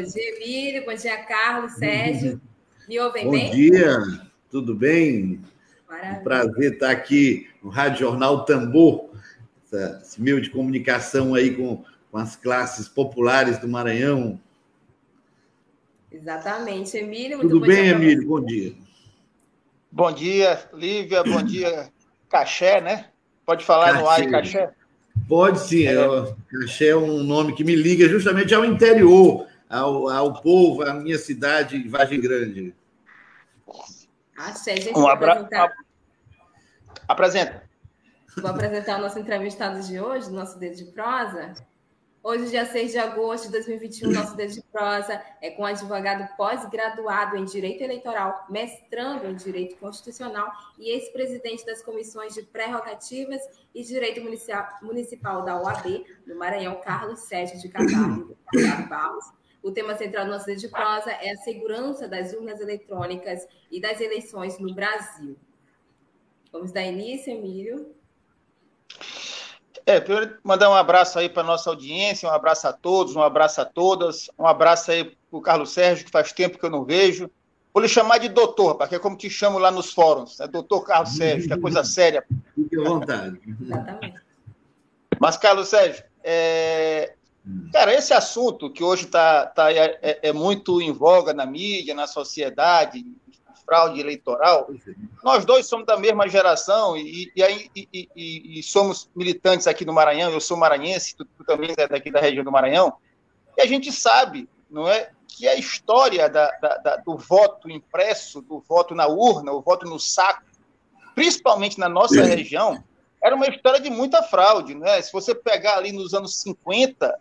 Bom dia, Emílio. Bom dia, Carlos, Sérgio. Me ouvem Bom bem? Bom dia, tudo bem? Maravilha. Um prazer estar aqui no Rádio Jornal Tambor, esse meio de comunicação aí com, com as classes populares do Maranhão. Exatamente, Emílio. Tudo bem, Emílio? Bom dia. Bom dia, Lívia. Bom dia, Caché, né? Pode falar Caché. no ar, Caché? Pode sim, é. Caché é um nome que me liga justamente ao interior, ao, ao povo, à minha cidade, Vargem Grande. Ah, gente um abraço. Apresentar... Apresenta. Vou apresentar o nosso entrevistado de hoje, nosso dedo de prosa. Hoje, dia 6 de agosto de 2021, nosso dedo de prosa é com um advogado pós-graduado em Direito Eleitoral, mestrando em Direito Constitucional e ex-presidente das comissões de prerrogativas e Direito Municipal da OAB, do Maranhão, Carlos Sérgio de Carvalho, Barros. O tema central do nosso dedo de prosa é a segurança das urnas eletrônicas e das eleições no Brasil. Vamos dar início, Emílio. É, primeiro mandar um abraço aí para nossa audiência, um abraço a todos, um abraço a todas, um abraço aí para o Carlos Sérgio, que faz tempo que eu não vejo. Vou lhe chamar de doutor, porque é como te chamo lá nos fóruns, é doutor Carlos Sérgio, que é coisa séria. Fique à vontade. Exatamente. Mas, Carlos Sérgio, é... cara, esse assunto que hoje tá, tá, é, é, é muito em voga na mídia, na sociedade, fraude eleitoral. Nós dois somos da mesma geração e, e, e, e, somos militantes aqui no Maranhão. Eu sou maranhense, tu, tu, também é daqui da região do Maranhão. E a gente sabe, não é, que a história da, da, da, do voto impresso, do voto na urna, o voto no saco, principalmente na nossa região, era uma história de muita fraude, né? Se você pegar ali nos anos 50,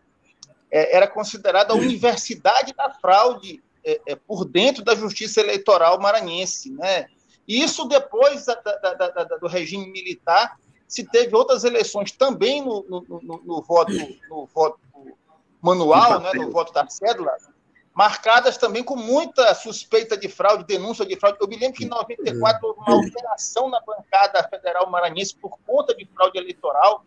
é, era considerada a universidade da fraude é, é, por dentro da justiça eleitoral maranhense. Né? E isso depois da, da, da, do regime militar, se teve outras eleições também no, no, no, no voto, no voto manual, né, no voto da cédula, marcadas também com muita suspeita de fraude, denúncia de fraude. Eu me lembro que em 94 houve uma alteração na bancada federal maranhense por conta de fraude eleitoral.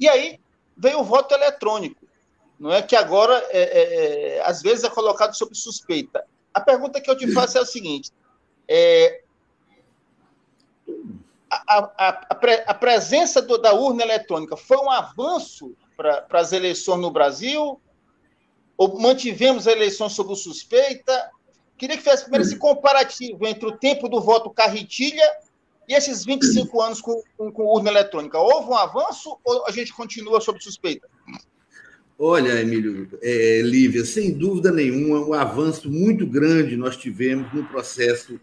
E aí veio o voto eletrônico não é que agora, é, é, é, às vezes, é colocado sob suspeita. A pergunta que eu te faço é a seguinte: é, a, a, a, pre, a, presença do, da urna eletrônica foi um avanço para as eleições no Brasil? Ou mantivemos a eleição sob suspeita? Queria que fizesse primeiro esse comparativo entre o tempo do voto carretilha e esses 25 anos com, com, com urna eletrônica. Houve um avanço ou a gente continua sob suspeita? Olha, Emílio, é, Lívia, sem dúvida nenhuma, um avanço muito grande nós tivemos no processo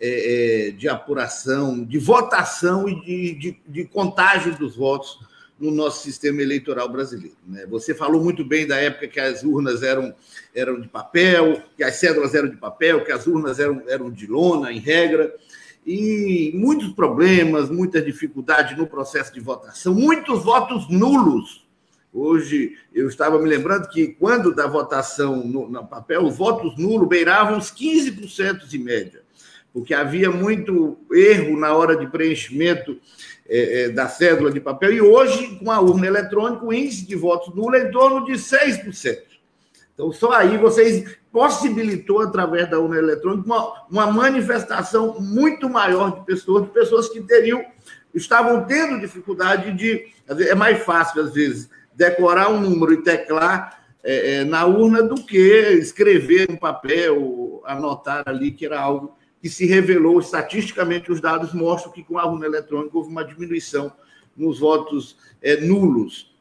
é, é, de apuração, de votação e de, de, de, contagem dos votos no nosso sistema eleitoral brasileiro. Né? Você falou muito bem da época que as urnas eram, eram de papel, que as cédulas eram de papel, que as urnas eram, eram de lona, em regra, e muitos problemas, muitas dificuldades no processo de votação, muitos votos nulos Hoje, eu estava me lembrando que, quando da votação no, no papel, os votos nulos beiravam os 15% de média, porque havia muito erro na hora de preenchimento é, é, da cédula de papel, e hoje, com a urna eletrônica, o índice de votos nulos é em torno de 6%. Então, só aí vocês possibilitou, através da urna eletrônica, uma, uma manifestação muito maior de pessoas, de pessoas que teriam, estavam tendo dificuldade de. É mais fácil, às vezes, decorar um número e teclar é, é, na urna do que escrever um papel, anotar ali, que era algo que se revelou estatisticamente. Os dados mostram que com a urna eletrônica houve uma diminuição nos votos é, nulos.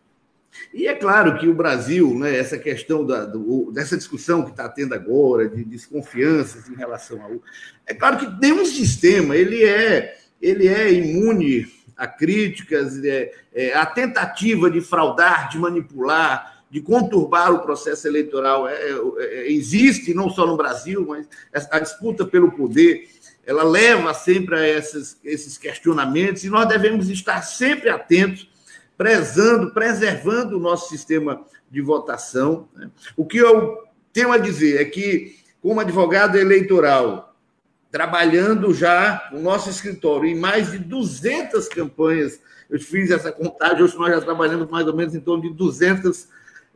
E é claro que o Brasil, né, essa questão da, do, dessa discussão que está tendo agora, de desconfianças em relação ao. É claro que nenhum sistema ele é, ele é imune a críticas, é, é, a tentativa de fraudar, de manipular, de conturbar o processo eleitoral é, é, é, existe, não só no Brasil, mas a disputa pelo poder, ela leva sempre a esses, questionamentos e nós devemos estar sempre atentos, prezando, preservando o nosso sistema de votação. Né? O que eu tenho a dizer é que, como advogado eleitoral, trabalhando já no nosso escritório. Em mais de 200 campanhas, eu fiz essa contagem, hoje nós já trabalhamos mais ou menos em torno de 200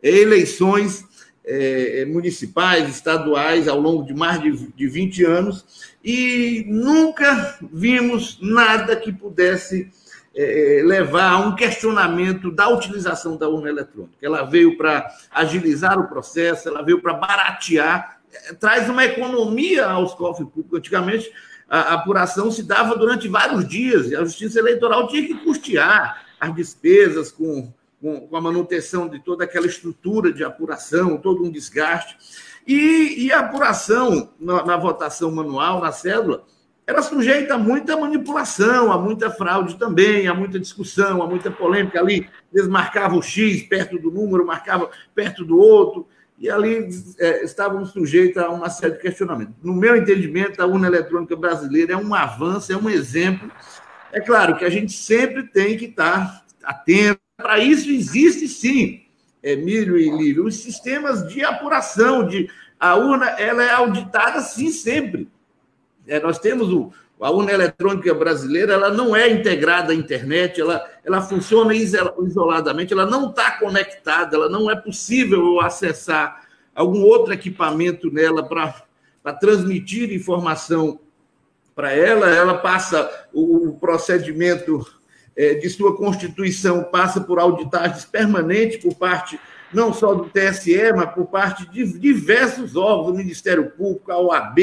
eleições é, municipais, estaduais, ao longo de mais de, de 20 anos, e nunca vimos nada que pudesse é, levar a um questionamento da utilização da urna eletrônica. Ela veio para agilizar o processo, ela veio para baratear, é, traz uma economia aos cofres públicos. Antigamente, a apuração se dava durante vários dias, e a Justiça Eleitoral tinha que custear as despesas com com, com a manutenção de toda aquela estrutura de apuração, todo um desgaste. E, e a apuração na, na, votação manual, na cédula, era sujeita a muita manipulação, a muita fraude também, a muita discussão, a muita polêmica ali. Eles marcavam o X perto do número, marcavam perto do outro, e ali é, estávamos sujeitos a uma série de questionamentos. No meu entendimento, a urna eletrônica brasileira é um avanço, é um exemplo. É claro que a gente sempre tem que estar atento para isso existe sim, Emílio e Lívio, os sistemas de apuração de a urna, ela é auditada sim sempre. É, nós temos o, a urna eletrônica brasileira, ela não é integrada à internet, ela, ela funciona isoladamente, ela não está conectada, ela não é possível acessar algum outro equipamento nela para transmitir informação para ela, ela passa o, procedimento é, de sua constituição passa por auditagens permanentes por parte não só do TSE, mas por parte de diversos órgãos, o Ministério Público, a OAB,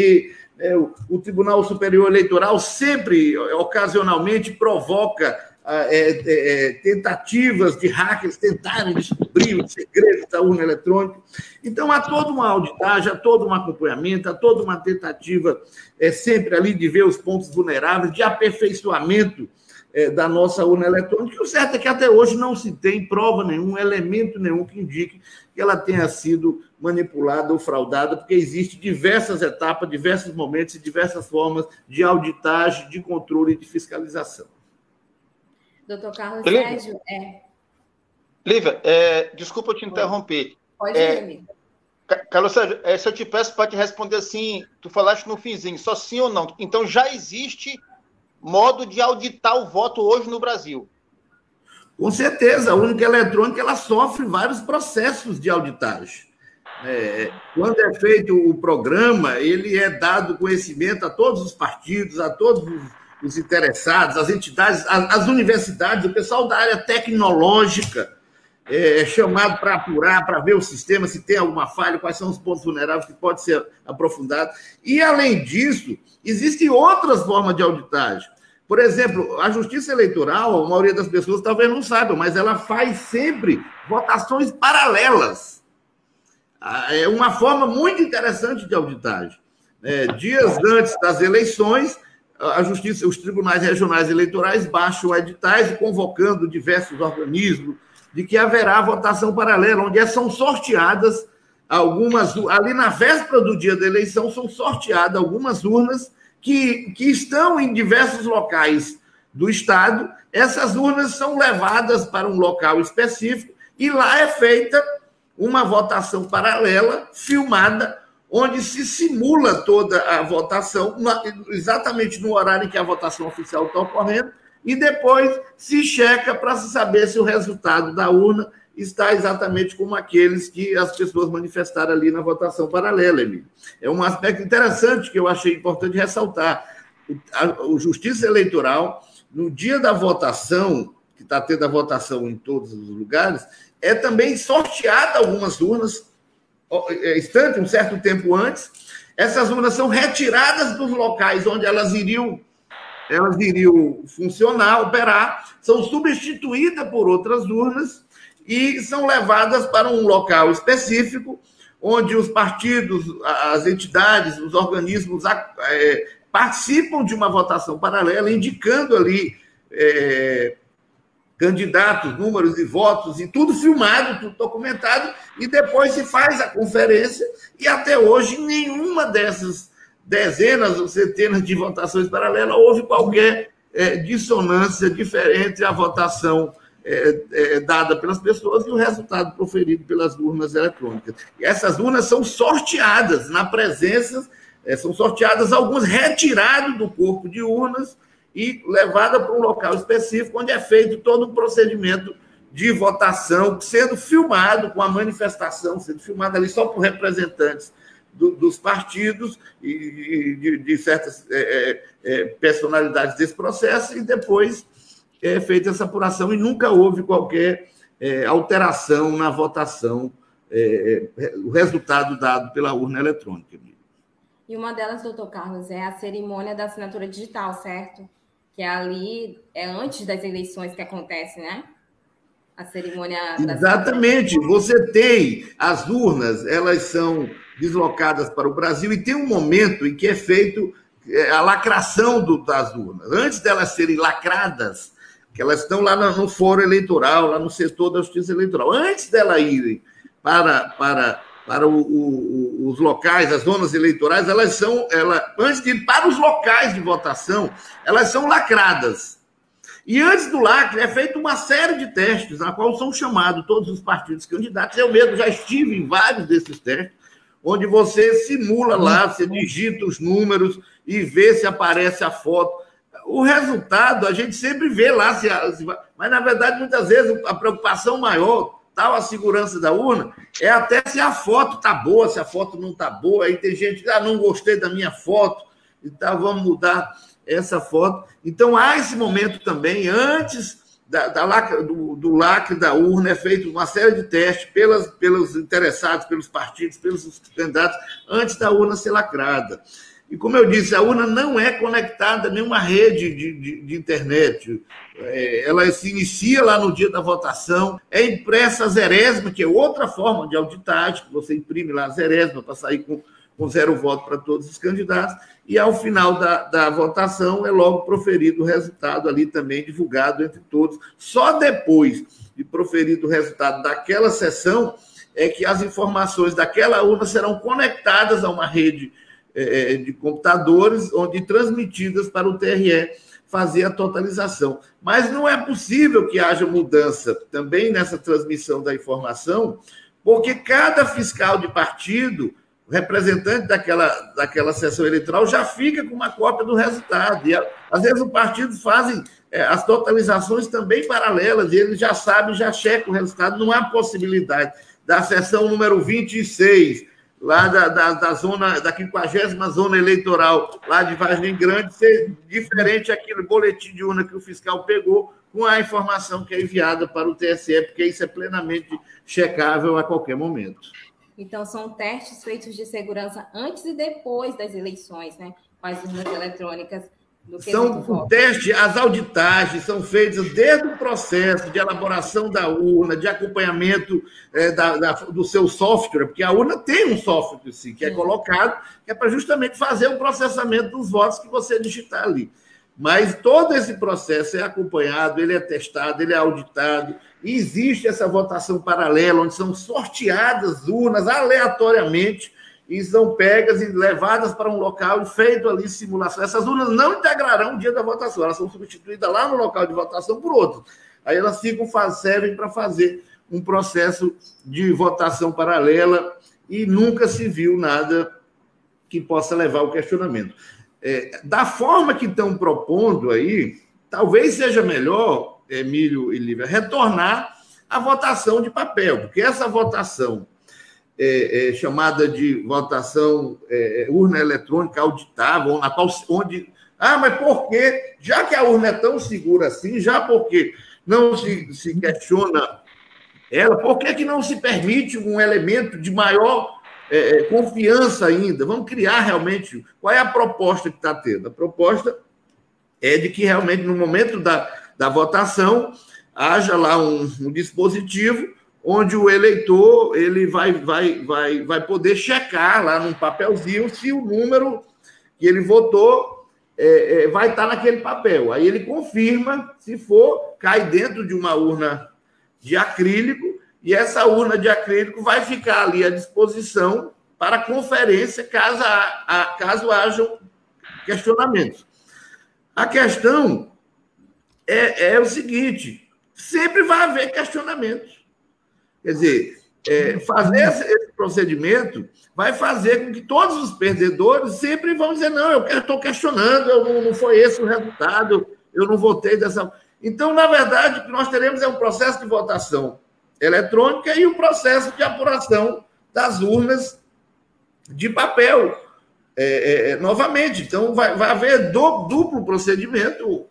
né, o, o, Tribunal Superior Eleitoral sempre, ocasionalmente, provoca ah, é, é, é, tentativas de hackers tentarem descobrir os segredos da urna eletrônica. Então, há toda uma auditagem, há todo um acompanhamento, há toda uma tentativa é, sempre ali de ver os pontos vulneráveis, de aperfeiçoamento é, da nossa urna eletrônica. E o certo é que até hoje não se tem prova nenhum, elemento nenhum que indique que ela tenha sido manipulada ou fraudada, porque existe diversas etapas, diversos momentos e diversas formas de auditagem, de controle e de fiscalização. Doutor Carlos Lívia. Sérgio, é. Lívia, é, desculpa te interromper. Pode é, ir, amigo. Carlos Sérgio, é, se eu te peço para te responder assim, tu falaste no finzinho, só sim ou não. Então já existe modo de auditar o voto hoje no Brasil. Com certeza, a única eletrônica ela sofre vários processos de auditagem. É, quando é feito o programa, ele é dado conhecimento a todos os partidos, a todos os interessados, as entidades, as universidades, o pessoal da área tecnológica é, é chamado para apurar, para ver o sistema, se tem alguma falha, quais são os pontos vulneráveis que pode ser aprofundado. E, além disso, existem outras formas de auditagem. Por exemplo, a justiça eleitoral, a maioria das pessoas talvez não saiba, mas ela faz sempre votações paralelas. É uma forma muito interessante de auditagem. É, dias antes das eleições, a justiça, os tribunais regionais eleitorais baixam editais convocando diversos organismos de que haverá votação paralela, onde são sorteadas algumas ali na véspera do dia da eleição são sorteadas algumas urnas que, que estão em diversos locais do Estado, essas urnas são levadas para um local específico e lá é feita uma votação paralela, filmada, onde se simula toda a votação, exatamente no horário em que a votação oficial está ocorrendo, e depois se checa para se saber se o resultado da urna está exatamente como aqueles que as pessoas manifestaram ali na votação paralela, Emílio. É um aspecto interessante que eu achei importante ressaltar. O Justiça Eleitoral, no dia da votação, que está tendo a votação em todos os lugares, é também sorteada algumas urnas, é, um certo tempo antes. Essas urnas são retiradas dos locais onde elas iriam elas iriam funcionar, operar, são substituídas por outras urnas e são levadas para um local específico, onde os partidos, as entidades, os organismos é, participam de uma votação paralela, indicando ali é, candidatos, números de votos e tudo filmado, tudo documentado, e depois se faz a conferência, e até hoje nenhuma dessas dezenas ou centenas de votações paralelas houve qualquer é, dissonância diferente à votação é, é, dada pelas pessoas e o resultado proferido pelas urnas eletrônicas. E essas urnas são sorteadas na presença, é, são sorteadas algumas retiradas do corpo de urnas e levadas para um local específico, onde é feito todo um procedimento de votação, sendo filmado com a manifestação, sendo filmado ali só por representantes do, dos partidos e de, de certas é, é, personalidades desse processo, e depois é feita essa apuração e nunca houve qualquer é, alteração na votação, é, é, o resultado dado pela urna eletrônica. E uma delas, doutor Carlos, é a cerimônia da assinatura digital, certo? Que é ali, é antes das eleições que acontece, né? A cerimônia. Exatamente. Você tem as urnas, elas são deslocadas para o Brasil e tem um momento em que é feito é, a lacração do, das urnas. Antes delas serem lacradas, que elas estão lá no foro eleitoral, lá no setor da justiça eleitoral. Antes dela irem para, para, para o, o, os locais, as zonas eleitorais, elas são, ela, antes de ir para os locais de votação, elas são lacradas. E antes do lacre é feita uma série de testes, na qual são chamados todos os partidos candidatos. Eu mesmo já estive em vários desses testes, onde você simula lá, você digita os números e vê se aparece a foto o resultado a gente sempre vê lá, se, se, mas na verdade, muitas vezes, a preocupação maior, tal a segurança da urna, é até se a foto tá boa, se a foto não tá boa. Aí tem gente que ah, não gostei da minha foto, então vamos mudar essa foto. Então há esse momento também, antes da, da do, do, lacre da urna, é feito uma série de testes pelas, pelos interessados, pelos partidos, pelos candidatos, antes da urna ser lacrada. E como eu disse, a urna não é conectada a nenhuma rede de, de, de internet. É, ela se inicia lá no dia da votação, é impressa a zerésima, que é outra forma de auditagem, que você imprime lá a zerésima para sair com, com zero voto para todos os candidatos, e ao final da, da votação é logo proferido o resultado ali também, divulgado entre todos. Só depois de proferido o resultado daquela sessão é que as informações daquela urna serão conectadas a uma rede é, é, de computadores, onde transmitidas para o TRE fazer a totalização. Mas não é possível que haja mudança também nessa transmissão da informação, porque cada fiscal de partido, representante daquela, daquela sessão eleitoral, já fica com uma cópia do resultado. E às vezes o partido fazem é, as totalizações também paralelas, e ele já sabe, já checa o resultado, não há possibilidade da sessão número 26 lá da, da, da zona, da 50 zona eleitoral, lá de Vargem Grande, ser diferente aquele boletim de urna que o fiscal pegou com a informação que é enviada para o TSE, porque isso é plenamente checável a qualquer momento. Então, são testes feitos de segurança antes e depois das eleições, né? Com as urnas eletrônicas são o teste, as auditagens são feitas desde o processo de elaboração da urna, de acompanhamento é, da, da, do seu software, porque a urna tem um software sim, que é colocado, que é para justamente fazer o processamento dos votos que você digitar ali. Mas todo esse processo é acompanhado, ele é testado, ele é auditado, e existe essa votação paralela, onde são sorteadas urnas aleatoriamente e são pegas e levadas para um local e feito ali simulação. Essas urnas não integrarão o dia da votação, elas são substituídas lá no local de votação por outros. Aí elas ficam, servem para fazer um processo de votação paralela e nunca se viu nada que possa levar ao questionamento. É, da forma que estão propondo aí, talvez seja melhor, Emílio e Lívia, retornar à votação de papel, porque essa votação é, é, chamada de votação é, é, urna eletrônica auditável, na qual, onde. Ah, mas por quê? Já que a urna é tão segura assim, já porque não se, se questiona ela, por que, que não se permite um elemento de maior é, é confiança ainda? Vamos criar realmente. Qual é a proposta que está tendo? A proposta é de que realmente, no momento da, da votação, haja lá um, um dispositivo onde o eleitor ele vai, vai, vai, vai poder checar lá num papelzinho se o número que ele votou é, é, vai estar naquele papel. Aí ele confirma, se for, cai dentro de uma urna de acrílico, e essa urna de acrílico vai ficar ali à disposição para conferência, caso, a, caso hajam questionamentos. A questão é, é o seguinte: sempre vai haver questionamentos. Quer dizer, é, fazer esse procedimento vai fazer com que todos os perdedores sempre vão dizer: não, eu estou questionando, eu não, não, foi esse o resultado, eu não votei dessa. Então, na verdade, o que nós teremos é um processo de votação eletrônica e um processo de apuração das urnas de papel. É, é, é, novamente, então vai, vai haver do, duplo procedimento,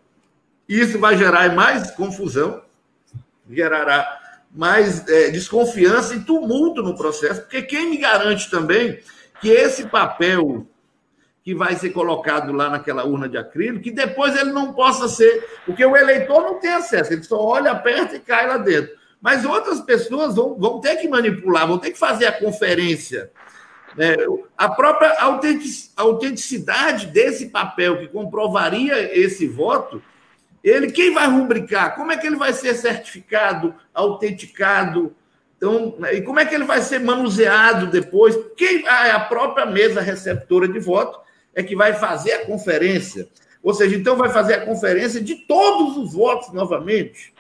isso vai gerar mais confusão, gerará mais é, desconfiança e tumulto no processo, porque quem me garante também que esse papel que vai ser colocado lá naquela urna de acrílico, que depois ele não possa ser, porque o eleitor não tem acesso, ele só olha, aperta e cai lá dentro. Mas outras pessoas vão, vão ter que manipular, vão ter que fazer a conferência. Né? A própria autenticidade desse papel que comprovaria esse voto ele, quem vai rubricar? Como é que ele vai ser certificado, autenticado? Então, e como é que ele vai ser manuseado depois? Quem a própria mesa receptora de voto é que vai fazer a conferência. Ou seja, então vai fazer a conferência de todos os votos novamente.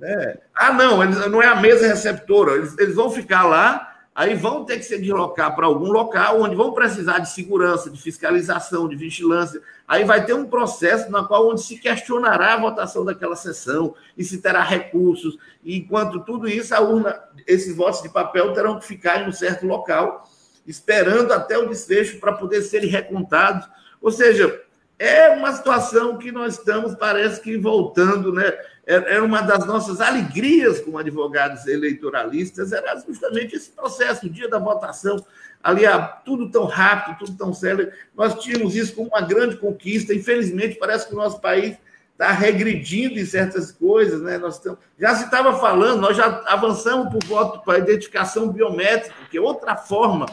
É. Ah, não, eles, não é a mesa receptora, eles, eles vão ficar lá aí vão ter que se deslocar para algum local onde vão precisar de segurança, de fiscalização, de vigilância. Aí vai ter um processo na qual onde se questionará a votação daquela sessão e se terá recursos. E enquanto tudo isso, a urna, esses votos de papel terão que ficar em um certo local, esperando até o desfecho para poder serem recontados. Ou seja, é uma situação que nós estamos, parece que voltando, né? Era uma das nossas alegrias como advogados eleitoralistas, era justamente esse processo, o dia da votação, ali tudo tão rápido, tudo tão sério. Nós tínhamos isso como uma grande conquista. Infelizmente, parece que o nosso país está regredindo em certas coisas, né? Nós estamos, já se estava falando, nós já avançamos para o voto para a identificação biométrica, que é outra forma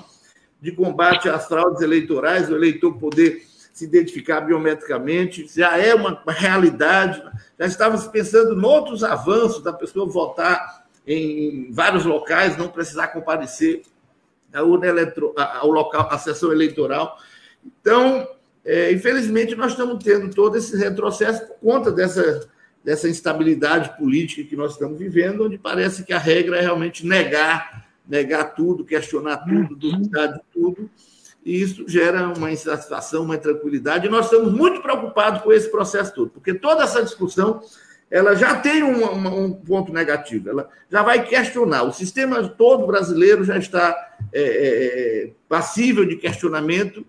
de combate às fraudes eleitorais, o eleitor poder se identificar biometricamente, já é uma realidade. Já estávamos pensando em outros avanços da pessoa votar em vários locais, não precisar comparecer ao, eletro, ao local, à sessão eleitoral. Então, é, infelizmente, nós estamos tendo todo esse retrocesso por conta dessa, dessa instabilidade política que nós estamos vivendo, onde parece que a regra é realmente negar, negar tudo, questionar tudo, duvidar de tudo e isso gera uma insatisfação, uma intranquilidade. E nós estamos muito preocupados com esse processo todo, porque toda essa discussão ela já tem um, um, ponto negativo, ela já vai questionar. O sistema todo brasileiro já está é, é, é, passível de questionamento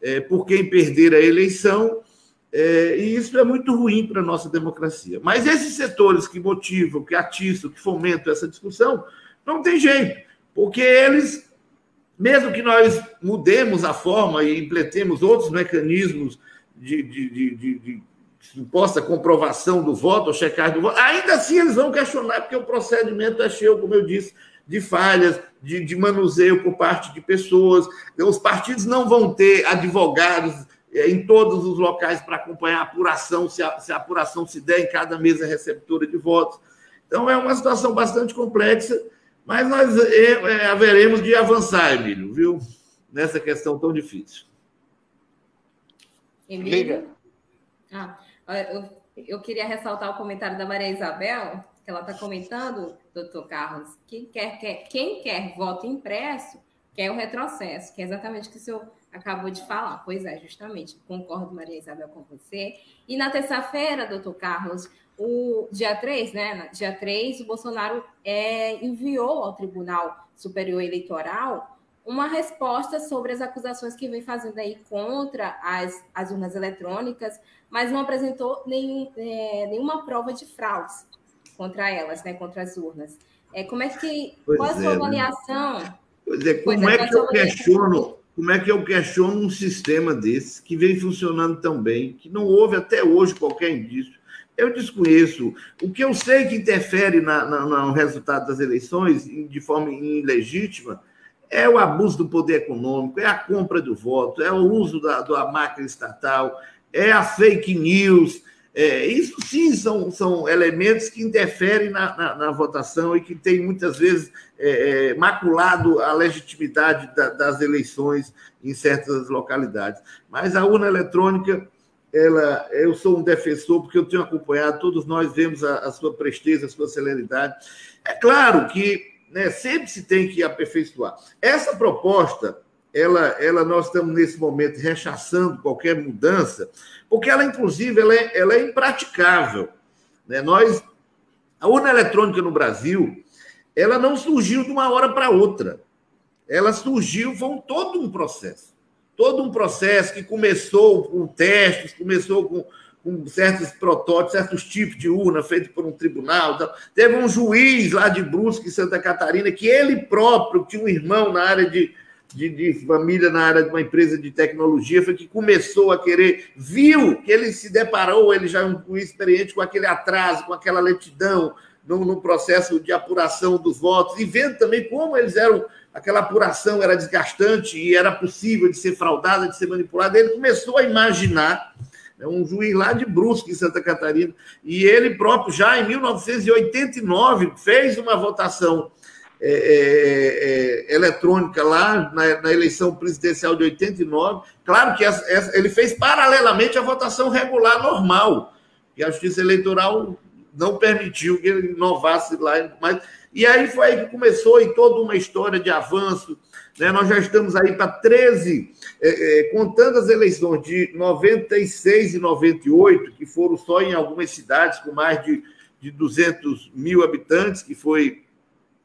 é, por quem perder a eleição, é, e isso é muito ruim para a nossa democracia. Mas esses setores que motivam, que atiçam, que fomentam essa discussão, não tem jeito, porque eles mesmo que nós mudemos a forma e impletemos outros mecanismos de, de, de, de, de suposta comprovação do voto, ou checagem do voto, ainda assim eles vão questionar, porque o procedimento é cheio, como eu disse, de falhas, de, de manuseio por parte de pessoas. Os partidos não vão ter advogados eh, em todos os locais para acompanhar a apuração, se a, se a apuração se der em cada mesa receptora de votos. Então, é uma situação bastante complexa mas nós é, é, haveremos de avançar, Emílio, viu? Nessa questão tão difícil. Emílio? Ah, eu, eu queria ressaltar o comentário da Maria Isabel, que ela está comentando, doutor Carlos, que quer, quer, quem quer voto impresso quer o retrocesso, que é exatamente o que o senhor acabou de falar. Pois é, justamente, concordo, Maria Isabel, com você. E na terça-feira, doutor Carlos, o dia 3, né? Dia 3, o Bolsonaro é, enviou ao Tribunal Superior Eleitoral uma resposta sobre as acusações que vem fazendo aí contra as, as urnas eletrônicas, mas não apresentou nenhum, é, nenhuma prova de fraudes contra elas, né? Contra as urnas. É, como é que. Pois qual é a sua é, né? avaliação? Né? Pois é, como pois é, é que eu questiono como é que eu questiono um sistema desse que vem funcionando tão bem, que não houve até hoje qualquer indício eu desconheço. O que eu sei que interfere na, na, no resultado das eleições de forma ilegítima é o abuso do poder econômico, é a compra do voto, é o uso da, da máquina estatal, é a fake news. É, isso sim são, são elementos que interferem na, na, na votação e que tem muitas vezes é, é, maculado a legitimidade da, das eleições em certas localidades. Mas a urna eletrônica, ela, eu sou um defensor porque eu tenho acompanhado, todos nós vemos a, a sua presteza, a sua celeridade. É claro que né, sempre se tem que aperfeiçoar. Essa proposta ela, ela nós estamos nesse momento rechaçando qualquer mudança, porque ela, inclusive, ela é, ela é impraticável. Né? Nós, a urna eletrônica no Brasil, ela não surgiu de uma hora para outra. Ela surgiu, foi um, todo um processo. Todo um processo que começou com testes, começou com, com certos protótipos, certos tipos de urna feitos por um tribunal. Então, teve um juiz lá de Brusque, Santa Catarina, que ele próprio tinha um irmão na área de, de, de, família na área de uma empresa de tecnologia, foi que começou a querer, viu que ele se deparou, ele já é um experiente com aquele atraso, com aquela lentidão no, no, processo de apuração dos votos, e vendo também como eles eram, aquela apuração era desgastante e era possível de ser fraudada, de ser manipulada, ele começou a imaginar, é um juiz lá de Brusque, em Santa Catarina, e ele próprio, já em 1989, fez uma votação é, é, é, eletrônica lá na, na, eleição presidencial de 89. Claro que essa, essa, ele fez paralelamente a votação regular normal, que a Justiça Eleitoral não permitiu que ele inovasse lá. Mas, e aí foi aí que começou toda uma história de avanço. Né? Nós já estamos aí para 13, é, é, contando as eleições de 96 e 98, que foram só em algumas cidades com mais de, de 200 mil habitantes, que foi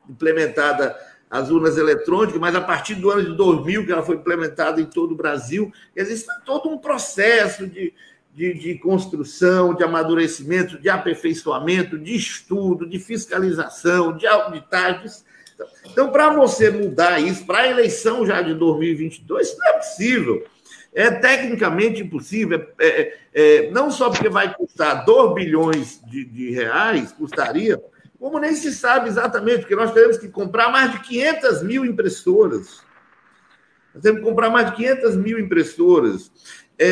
implementada as urnas eletrônicas, mas a partir do ano de 2000 que ela foi implementada em todo o Brasil, existe todo um processo de, de, de, construção, de amadurecimento, de aperfeiçoamento, de estudo, de fiscalização, de auditagem. Então, para você mudar isso, para a eleição já de 2022, isso não é possível. É tecnicamente impossível, é, é, é não só porque vai custar 2 bilhões de, de reais, custaria, como nem se sabe exatamente, porque nós teremos que comprar mais de 500 mil impressoras. Nós temos que comprar mais de 500 mil impressoras. É,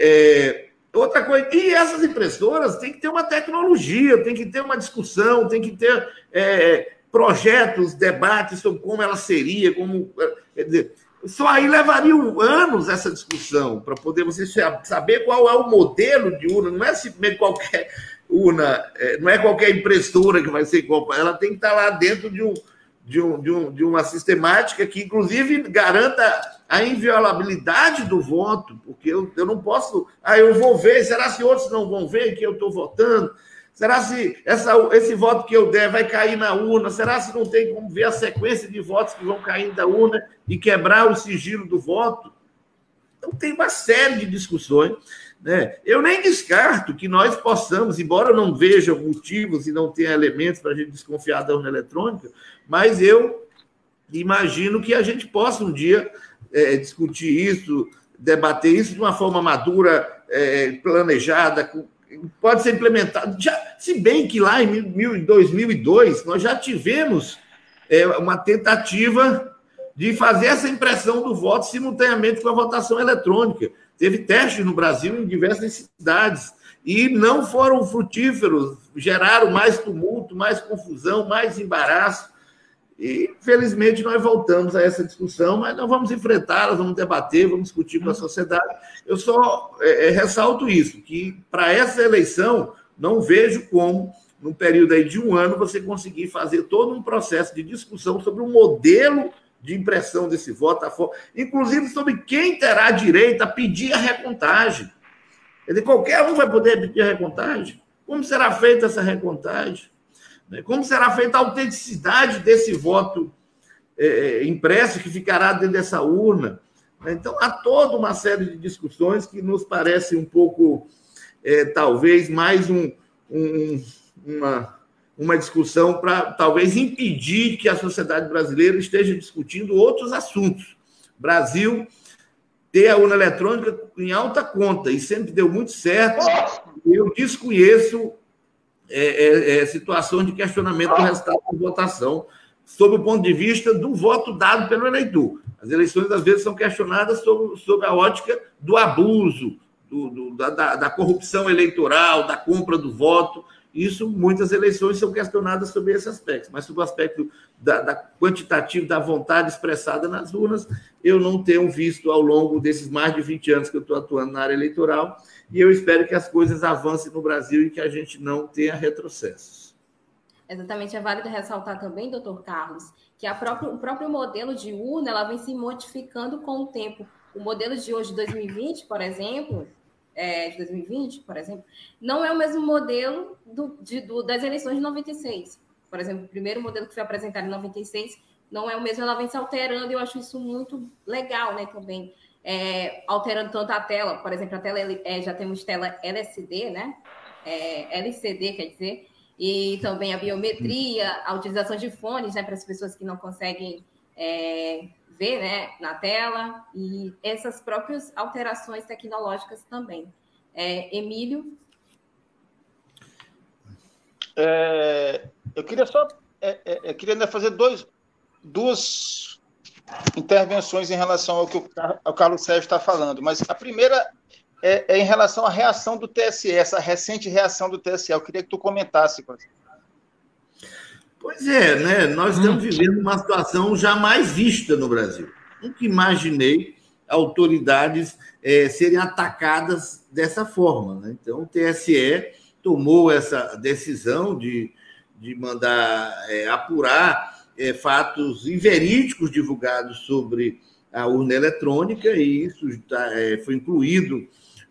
é, outra coisa, e essas impressoras têm que ter uma tecnologia, tem que ter uma discussão, tem que ter é, projetos, debates sobre como ela seria, como. Quer dizer, só aí levaria anos essa discussão para poder você saber qual é o modelo de urna, não é simplesmente qualquer urna, é, não é qualquer impressora que vai ser comprada, ela tem que estar lá dentro de, um, de, um, de, um, de uma sistemática que, inclusive, garanta a inviolabilidade do voto, porque eu, eu não posso. Ah, eu vou ver, será se outros não vão ver que eu estou votando? Será se essa, esse voto que eu der vai cair na urna? Será se não tem como ver a sequência de votos que vão cair da urna e quebrar o sigilo do voto? Então, tem uma série de discussões. Né? Eu nem descarto que nós possamos, embora eu não veja motivos e não tenha elementos para a gente desconfiar da urna eletrônica, mas eu imagino que a gente possa um dia é, discutir isso, debater isso de uma forma madura, é, planejada, pode ser implementado. Já, se bem que lá em 2002 nós já tivemos é, uma tentativa de fazer essa impressão do voto simultaneamente com a votação eletrônica. Teve testes no Brasil em diversas cidades e não foram frutíferos, geraram mais tumulto, mais confusão, mais embaraço. E, felizmente, nós voltamos a essa discussão, mas nós vamos enfrentá-la, vamos debater, vamos discutir com a sociedade. Eu só é, é, ressalto isso, que para essa eleição, não vejo como, num período aí de um ano, você conseguir fazer todo um processo de discussão sobre o modelo de impressão desse voto, inclusive sobre quem terá direito a pedir a recontagem. Quer dizer, qualquer um vai poder pedir a recontagem. Como será feita essa recontagem? Né? Como será feita a autenticidade desse voto é, é, impresso que ficará dentro dessa urna? Né? Então, há toda uma série de discussões que nos parecem um pouco, é, talvez, mais um, um, uma, uma discussão para talvez impedir que a sociedade brasileira esteja discutindo outros assuntos. Brasil ter a urna eletrônica em alta conta e sempre deu muito certo. Eu desconheço é, é, é, situação de questionamento do resultado da votação, sob o ponto de vista do voto dado pelo eleitor. As eleições, às vezes, são questionadas sob, sob a ótica do abuso, do, do da, da corrupção eleitoral, da compra do voto. Isso, muitas eleições são questionadas sobre esse aspecto, mas sobre o aspecto da, da quantitativo da vontade expressada nas urnas, eu não tenho visto ao longo desses mais de 20 anos que eu estou atuando na área eleitoral, e eu espero que as coisas avancem no Brasil e que a gente não tenha retrocessos. Exatamente, é válido ressaltar também, doutor Carlos, que próprio, o próprio modelo de urna ela vem se modificando com o tempo. O modelo de hoje, 2020, por exemplo, é, de 2020, por exemplo, não é o mesmo modelo do, de, do, das eleições de 96. Por exemplo, o primeiro modelo que foi apresentado em 96 não é o mesmo, ela vem se alterando, e eu acho isso muito legal, né, também. É, alterando tanto a tela, por exemplo, a tela é, já temos tela LCD, né? É, LCD, quer dizer, e também a biometria, a utilização de fones, né, para as pessoas que não conseguem é, ver, né, na tela, e essas próprias alterações tecnológicas também. É, Emílio? É, eu queria só, é, é, eu queria fazer dois, duas intervenções em relação ao que o, Carlos Sérgio está falando, mas a primeira é, é, em relação à reação do TSE, essa recente reação do TSE. Eu queria que tu comentasse. Pois é, né? Nós estamos hum. vivendo uma situação jamais vista no Brasil. Nunca imaginei autoridades é, serem atacadas dessa forma. Né? Então, o TSE tomou essa decisão de, de mandar é, apurar é, fatos inverídicos divulgados sobre a urna eletrônica, e isso é, foi incluído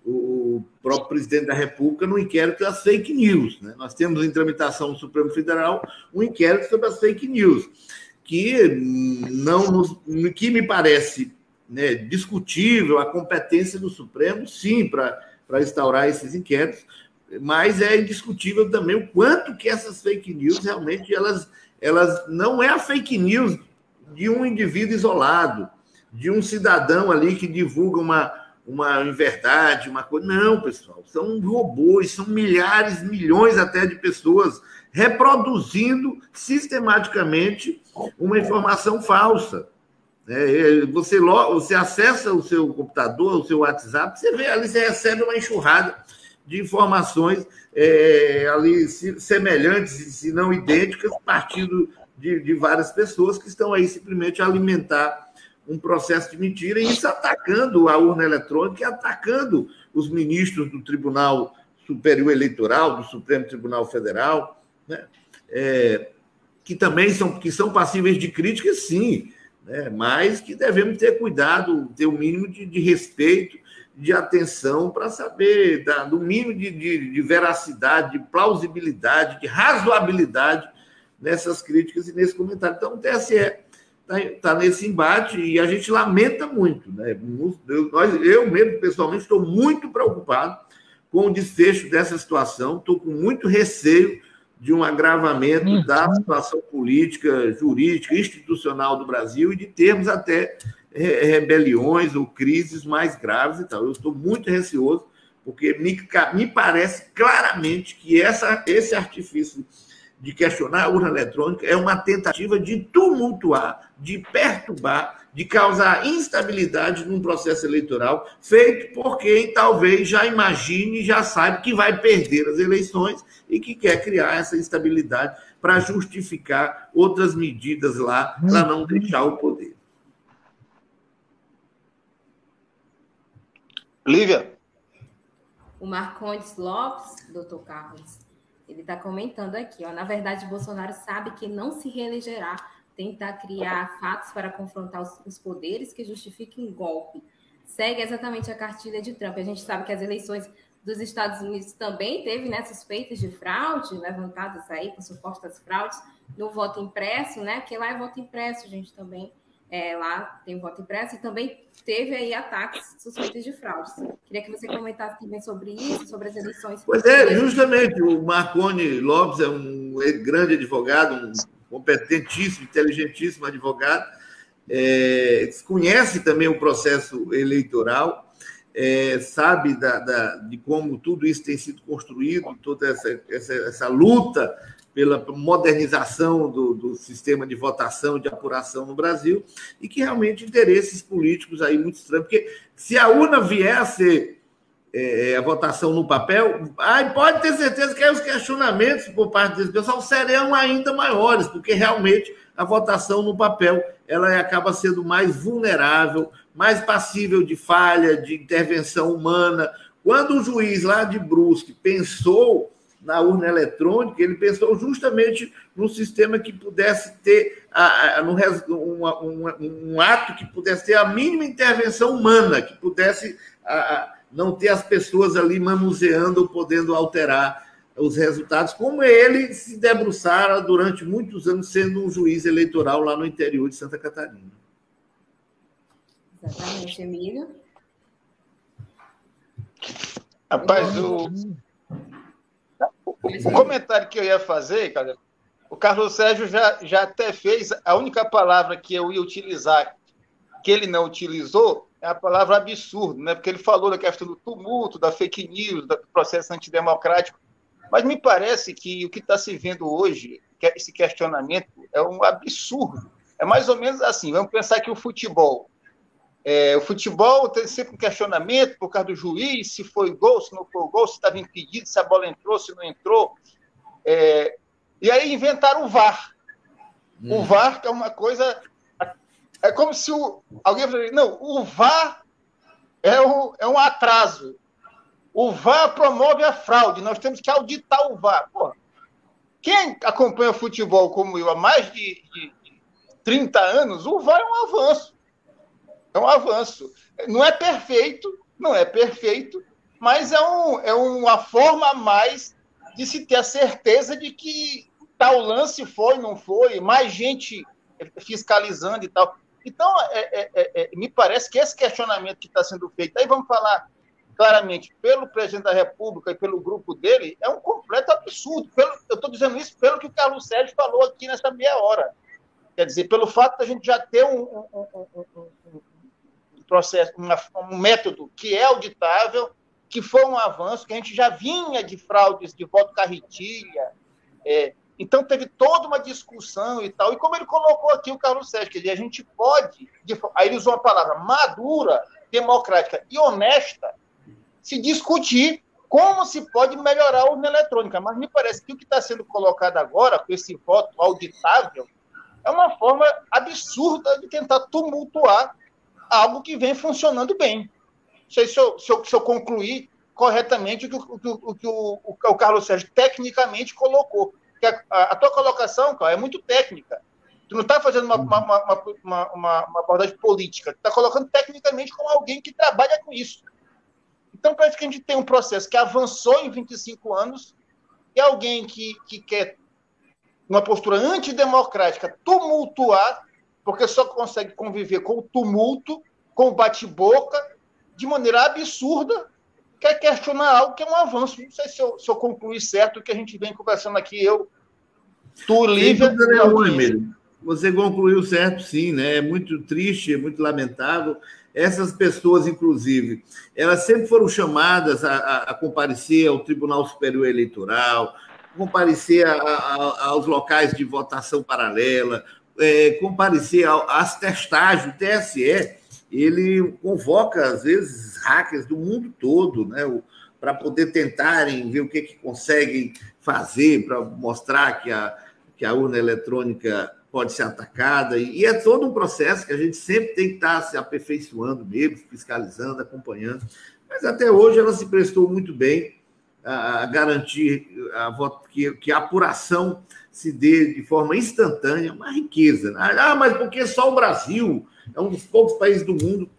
o próprio presidente da República no inquérito das fake news. Né? Nós temos em tramitação no Supremo Federal um inquérito sobre as fake news, que não nos, que me parece né, discutível a competência do Supremo, sim, para instaurar esses inquéritos, mas é indiscutível também o quanto que essas fake news realmente elas, elas não é a fake news de um indivíduo isolado, de um cidadão ali que divulga uma uma inverdade, uma coisa. Não, pessoal, são robôs, são milhares, milhões até de pessoas reproduzindo sistematicamente uma informação falsa. É, você, você acessa o seu computador, o seu WhatsApp, você vê ali, você recebe uma enxurrada de informações é, ali semelhantes, se não idênticas, partindo de, de várias pessoas que estão aí simplesmente alimentar um processo de mentira, e isso atacando a urna eletrônica e atacando os ministros do Tribunal Superior Eleitoral, do Supremo Tribunal Federal, né? É, que também são, que são passíveis de crítica, sim, né? mas que devemos ter cuidado, ter o um mínimo de, de, respeito, de atenção para saber da, do mínimo de, de, de veracidade, de plausibilidade, de razoabilidade nessas críticas e nesse comentário. Então, o TSE está tá nesse embate e a gente lamenta muito. Né? Eu, nós, eu mesmo, pessoalmente, estou muito preocupado com o desfecho dessa situação, estou com muito receio de um agravamento uhum. da situação política, jurídica, institucional do Brasil e de termos até rebeliões ou crises mais graves e tal. Eu estou muito receoso, porque me, me parece claramente que essa, esse artifício de questionar a urna eletrônica é uma tentativa de tumultuar, de perturbar, de causar instabilidade num processo eleitoral feito por quem talvez já imagine, já saiba que vai perder as eleições e que quer criar essa instabilidade para justificar outras medidas lá para não deixar o poder. Lívia. O Marcondes Lopes, doutor Carlos, ele está comentando aqui, ó. Na verdade, Bolsonaro sabe que não se reelegerá, tentar criar fatos para confrontar os, os poderes que justifiquem golpe. Segue exatamente a cartilha de Trump. A gente sabe que as eleições dos Estados Unidos também teve né, suspeitas de fraude levantadas aí com supostas fraudes no voto impresso, né? Porque lá é voto impresso, gente, também. É, lá tem voto impresso e também teve aí ataques suspeitos de fraudes. Queria que você comentasse também sobre isso, sobre as eleições. Pois é, justamente, o Marconi Lopes é um grande advogado, um competentíssimo, inteligentíssimo advogado, é, conhece também o processo eleitoral, é, sabe da, da, de como tudo isso tem sido construído, toda essa, essa, essa luta pela modernização do, do, sistema de votação, de apuração no Brasil, e que realmente interesses políticos aí muito estranhos, porque se a urna vier a ser é, a votação no papel, aí pode ter certeza que os questionamentos por parte desse pessoal serão ainda maiores, porque realmente a votação no papel ela acaba sendo mais vulnerável, mais passível de falha, de intervenção humana. Quando o juiz lá de Brusque pensou na urna eletrônica, ele pensou justamente num sistema que pudesse ter a, a, no, uma, um, um, ato que pudesse ter a mínima intervenção humana, que pudesse a, não ter as pessoas ali manuseando ou podendo alterar os resultados, como ele se debruçara durante muitos anos sendo um juiz eleitoral lá no interior de Santa Catarina. Exatamente, Emílio. Rapaz, o, o, comentário que eu ia fazer, cara, o Carlos Sérgio já, já até fez. A única palavra que eu ia utilizar, que ele não utilizou, é a palavra absurdo, né? Porque ele falou da questão do tumulto, da fake news, do processo antidemocrático. Mas me parece que o que está se vendo hoje, é esse questionamento, é um absurdo. É mais ou menos assim: vamos pensar que o futebol é, o futebol tem sempre um questionamento por causa do juiz, se foi gol, se não foi gol, se estava impedido, se a bola entrou, se não entrou. É, e aí inventaram o VAR. Hum. O VAR é uma coisa. É como se o, alguém falasse, não, o VAR é um, é um atraso. O VAR promove a fraude, nós temos que auditar o VAR. Quem acompanha futebol como eu há mais de, de 30 anos, o VAR é um avanço. É um avanço. Não é perfeito, não é perfeito, mas é, um, é uma forma a mais de se ter a certeza de que tal lance foi, não foi, mais gente fiscalizando e tal. Então, é, é, é, é me parece que esse questionamento que está sendo feito, aí vamos falar claramente, pelo presidente da República e pelo grupo dele, é um completo absurdo. Pelo, eu estou dizendo isso pelo que o Carlos Sérgio falou aqui nessa meia hora. Quer dizer, pelo fato da gente já ter um, um, um, processo, uma, um método que é auditável, que foi um avanço, que a gente já vinha de fraudes de voto carretilha. É, então, teve toda uma discussão e tal. E como ele colocou aqui o Carlos Sérgio, que a gente pode, aí ele usou a palavra madura, democrática e honesta, se discutir como se pode melhorar a urna eletrônica. Mas me parece que o que está sendo colocado agora, com esse voto auditável, é uma forma absurda de tentar tumultuar algo que vem funcionando bem. Não sei se eu, se eu, se eu concluir corretamente o que, o, o, o, o, Carlos Sérgio tecnicamente colocou. A, a, tua colocação, cara, é muito técnica. Tu não está fazendo uma, uma, uma, uma, uma abordagem política, tu está colocando tecnicamente como alguém que trabalha com isso. Então, parece que a gente tem um processo que avançou em 25 anos, e alguém que, que quer, uma postura antidemocrática, tumultuar porque só consegue conviver com o tumulto, com o bate-boca, de maneira absurda, quer questionar algo que é um avanço. Não sei se eu, se eu concluí certo o que a gente vem conversando aqui, eu, tu, Lívia. Você concluiu certo, sim, né? É muito triste, é muito lamentável. Essas pessoas, inclusive, elas sempre foram chamadas a, a, a comparecer ao Tribunal Superior Eleitoral, comparecer a, aos locais de votação paralela, é, comparecer às testagens. O TSE ele convoca, às vezes, hackers do mundo todo, né? para poder tentarem ver o que, que conseguem fazer para mostrar que a, que a urna eletrônica pode ser atacada. E, é todo um processo que a gente sempre tem que estar se aperfeiçoando mesmo, fiscalizando, acompanhando. Mas até hoje ela se prestou muito bem a, garantir a, que, que a apuração se dê de forma instantânea, uma riqueza. Né? Ah, mas porque só o Brasil é um dos poucos países do mundo.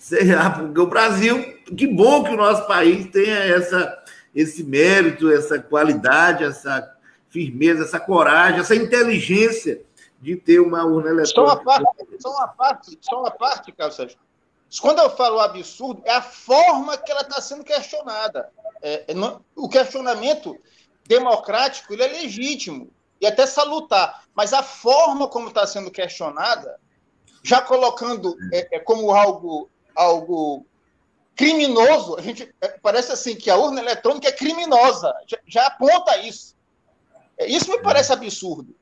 Será porque o Brasil, que bom que o nosso país tenha essa, esse mérito, essa qualidade, essa firmeza, essa coragem, essa inteligência de ter uma urna eletrônica. Só uma parte, só uma parte, só uma parte, Carlos Sérgio. Quando eu falo absurdo, é a forma que ela está sendo questionada. É, é, não, o questionamento democrático ele é legítimo e até salutar, mas a forma como está sendo questionada, já colocando é, é, como algo, algo criminoso, a gente é, parece assim que a urna eletrônica é criminosa, já, já aponta isso. É, isso me parece absurdo.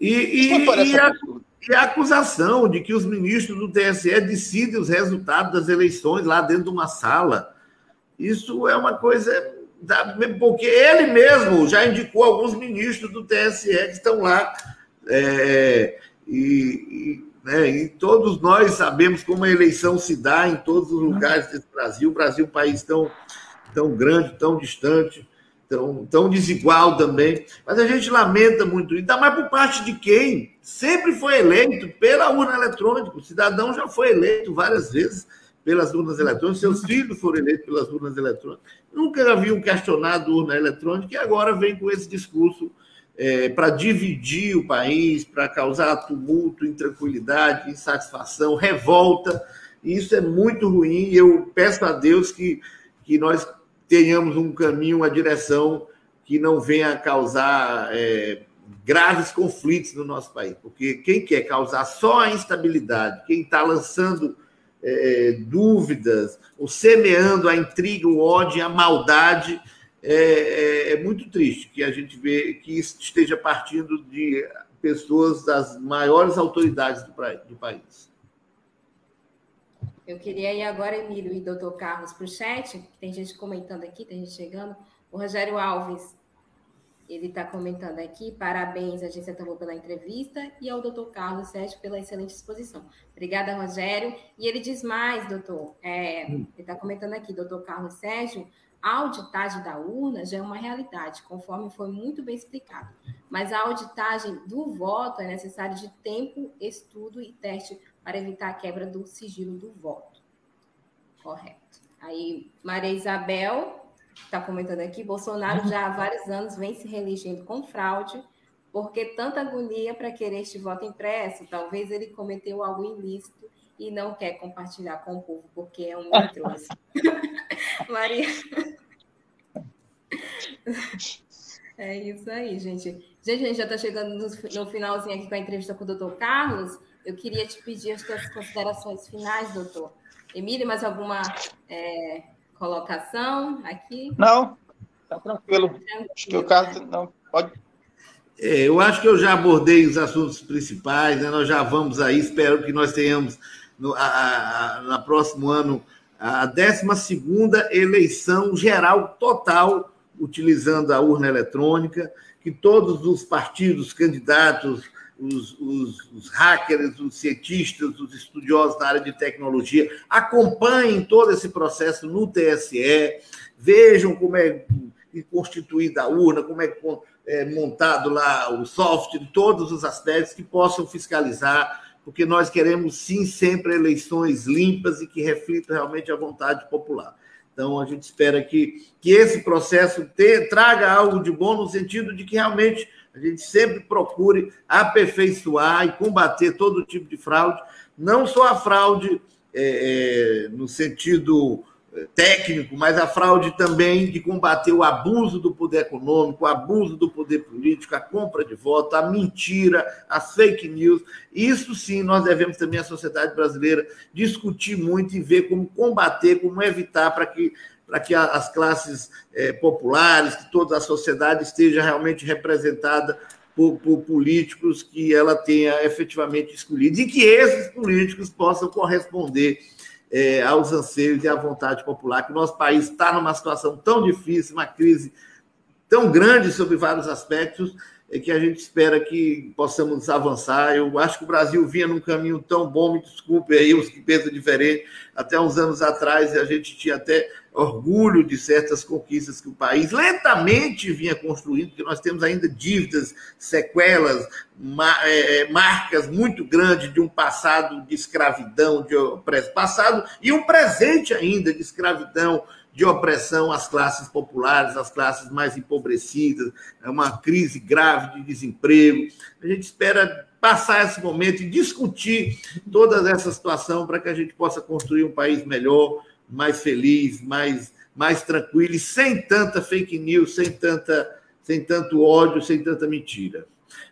E, e, parece e, absurdo. A, e a acusação de que os ministros do TSE decidem os resultados das eleições lá dentro de uma sala Isso é uma coisa. Porque ele mesmo já indicou alguns ministros do TSE que estão lá. É, e, e, né, e todos nós sabemos como a eleição se dá em todos os lugares desse Brasil. O Brasil é um país tão, tão grande, tão distante tão, tão desigual também. Mas a gente lamenta muito, ainda mais por parte de quem sempre foi eleito pela urna eletrônica. O cidadão já foi eleito várias vezes pelas urnas eletrônicas, seus filhos foram eleitos pelas urnas eletrônicas. Nunca haviam questionado urna eletrônica e agora vem com esse discurso é, para dividir o país, para causar tumulto, intranquilidade, insatisfação, revolta. E isso é muito ruim. Eu peço a Deus que, que nós tenhamos um caminho, uma direção que não venha causar é, graves conflitos no nosso país. Porque quem quer causar só a instabilidade, quem está lançando é, dúvidas, ou semeando a intriga, o ódio, a maldade, é, é, é muito triste que a gente vê que isso esteja partindo de pessoas das maiores autoridades do, do país. Eu queria ir agora, Emílio e doutor Carlos, para o chat, tem gente comentando aqui, tem gente chegando. O Rogério Alves, ele está comentando aqui, parabéns, Agência Tambor, pela entrevista, e ao doutor Carlos Sérgio pela excelente exposição. Obrigada, Rogério. E ele diz mais, doutor, é, ele está comentando aqui, doutor Carlos Sérgio, a auditagem da urna já é uma realidade, conforme foi muito bem explicado. Mas a auditagem do voto é necessário de tempo, estudo e teste para evitar a quebra do sigilo do voto. Correto. Aí, Maria Isabel está comentando aqui: Bolsonaro já há vários anos vem se reelegendo com fraude, porque tanta agonia para querer este voto impresso. Talvez ele cometeu algo ilícito e não quer compartilhar com o povo, porque é um mentiroso. Maria. É isso aí, gente. Gente, a gente já está chegando no, no finalzinho aqui com a entrevista com o doutor Carlos. Eu queria te pedir as suas considerações finais, doutor. Emílio, mais alguma é, colocação aqui? Não, está tranquilo. tranquilo. Acho que o caso não pode. É, eu acho que eu já abordei os assuntos principais, né? nós já vamos aí, espero que nós tenhamos no a, a, no próximo ano a 12 eleição geral total, utilizando a urna eletrônica, que todos os partidos, candidatos, os, os, os, hackers, os cientistas, os estudiosos da área de tecnologia acompanhem todo esse processo no TSE, vejam como é constituída a urna, como é, é montado lá o software, todos os aspectos que possam fiscalizar, porque nós queremos sim sempre eleições limpas e que reflitam realmente a vontade popular. Então, a gente espera que, que esse processo te, traga algo de bom no sentido de que realmente a gente sempre procure aperfeiçoar e combater todo tipo de fraude, não só a fraude é, é, no sentido é, técnico, mas a fraude também de combater o abuso do poder econômico, o abuso do poder político, a compra de voto, a mentira, as fake news. Isso sim, nós devemos também, a sociedade brasileira, discutir muito e ver como combater, como evitar para que para que as classes é, populares, que toda a sociedade esteja realmente representada por, por, políticos que ela tenha efetivamente escolhido e que esses políticos possam corresponder é, aos anseios e à vontade popular, que o nosso país está numa situação tão difícil, uma crise tão grande sobre vários aspectos, é que a gente espera que possamos avançar. Eu acho que o Brasil vinha num caminho tão bom, me desculpe aí os que pensam diferente. Até uns anos atrás a gente tinha até orgulho de certas conquistas que o país lentamente vinha construindo, porque nós temos ainda dívidas, sequelas, é, é, marcas muito grandes de um passado de escravidão, de passado e um presente ainda de escravidão de opressão às classes populares, às classes mais empobrecidas, é uma crise grave de desemprego. A gente espera passar esse momento e discutir toda essa situação para que a gente possa construir um país melhor, mais feliz, mais, mais tranquilo e sem tanta fake news, sem, tanta, sem tanto ódio, sem tanta mentira.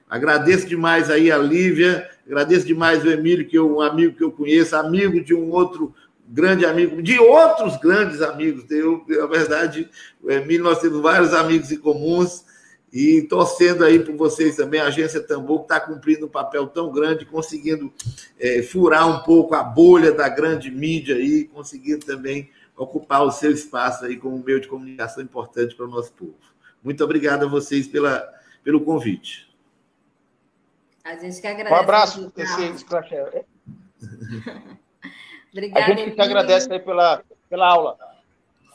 Agradeço demais aí a Lívia, agradeço demais o Emílio, que é um amigo que eu conheço, amigo de um outro grande amigo, de outros grandes amigos. Eu, na verdade, o Emílio, nós temos vários amigos em comuns e torcendo aí por vocês também, a agência Tambor está cumprindo um papel tão grande, conseguindo é, furar um pouco a bolha da grande mídia aí, conseguindo também ocupar o seu espaço aí como meio de comunicação importante para o nosso povo. Muito obrigado a vocês pela, pelo convite. A gente que agradece. Um abraço, esse Obrigada, A gente que agradece aí pela, pela aula.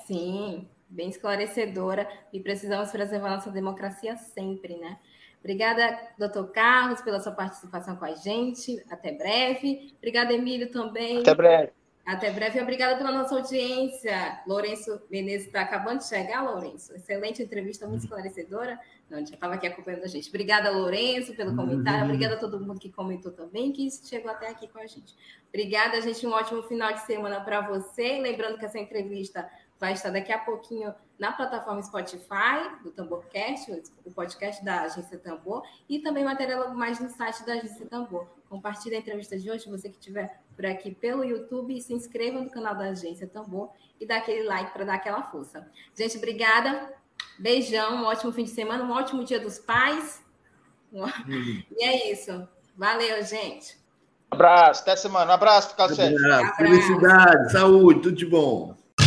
Sim, bem esclarecedora e precisamos preservar nossa democracia sempre, né? Obrigada, doutor Carlos, pela sua participação com a gente. Até breve. Obrigada, Emílio, também. Até breve. Até breve. Obrigada pela nossa audiência. Lourenço Menezes está acabando de chegar, Lourenço. Excelente entrevista, muito esclarecedora. Não, já estava aqui acompanhando a gente. Obrigada, Lourenço, pelo comentário. Uhum. Obrigada a todo mundo que comentou também, que chegou até aqui com a gente. Obrigada, gente. Um ótimo final de semana para você. Lembrando que essa entrevista vai estar daqui a pouquinho na plataforma Spotify do Tamborcast, o podcast da Agência Tambor, e também matéria logo mais no site da Agência Tambor. Compartilhe a entrevista de hoje, você que estiver por aqui pelo YouTube, se inscreva no canal da Agência Tambor e dá aquele like para dar aquela força. Gente, obrigada. Beijão, um ótimo fim de semana, um ótimo dia dos pais. E é isso. Valeu, gente. Um abraço, até semana. Um abraço, Carlos Felicidade, saúde, tudo de bom.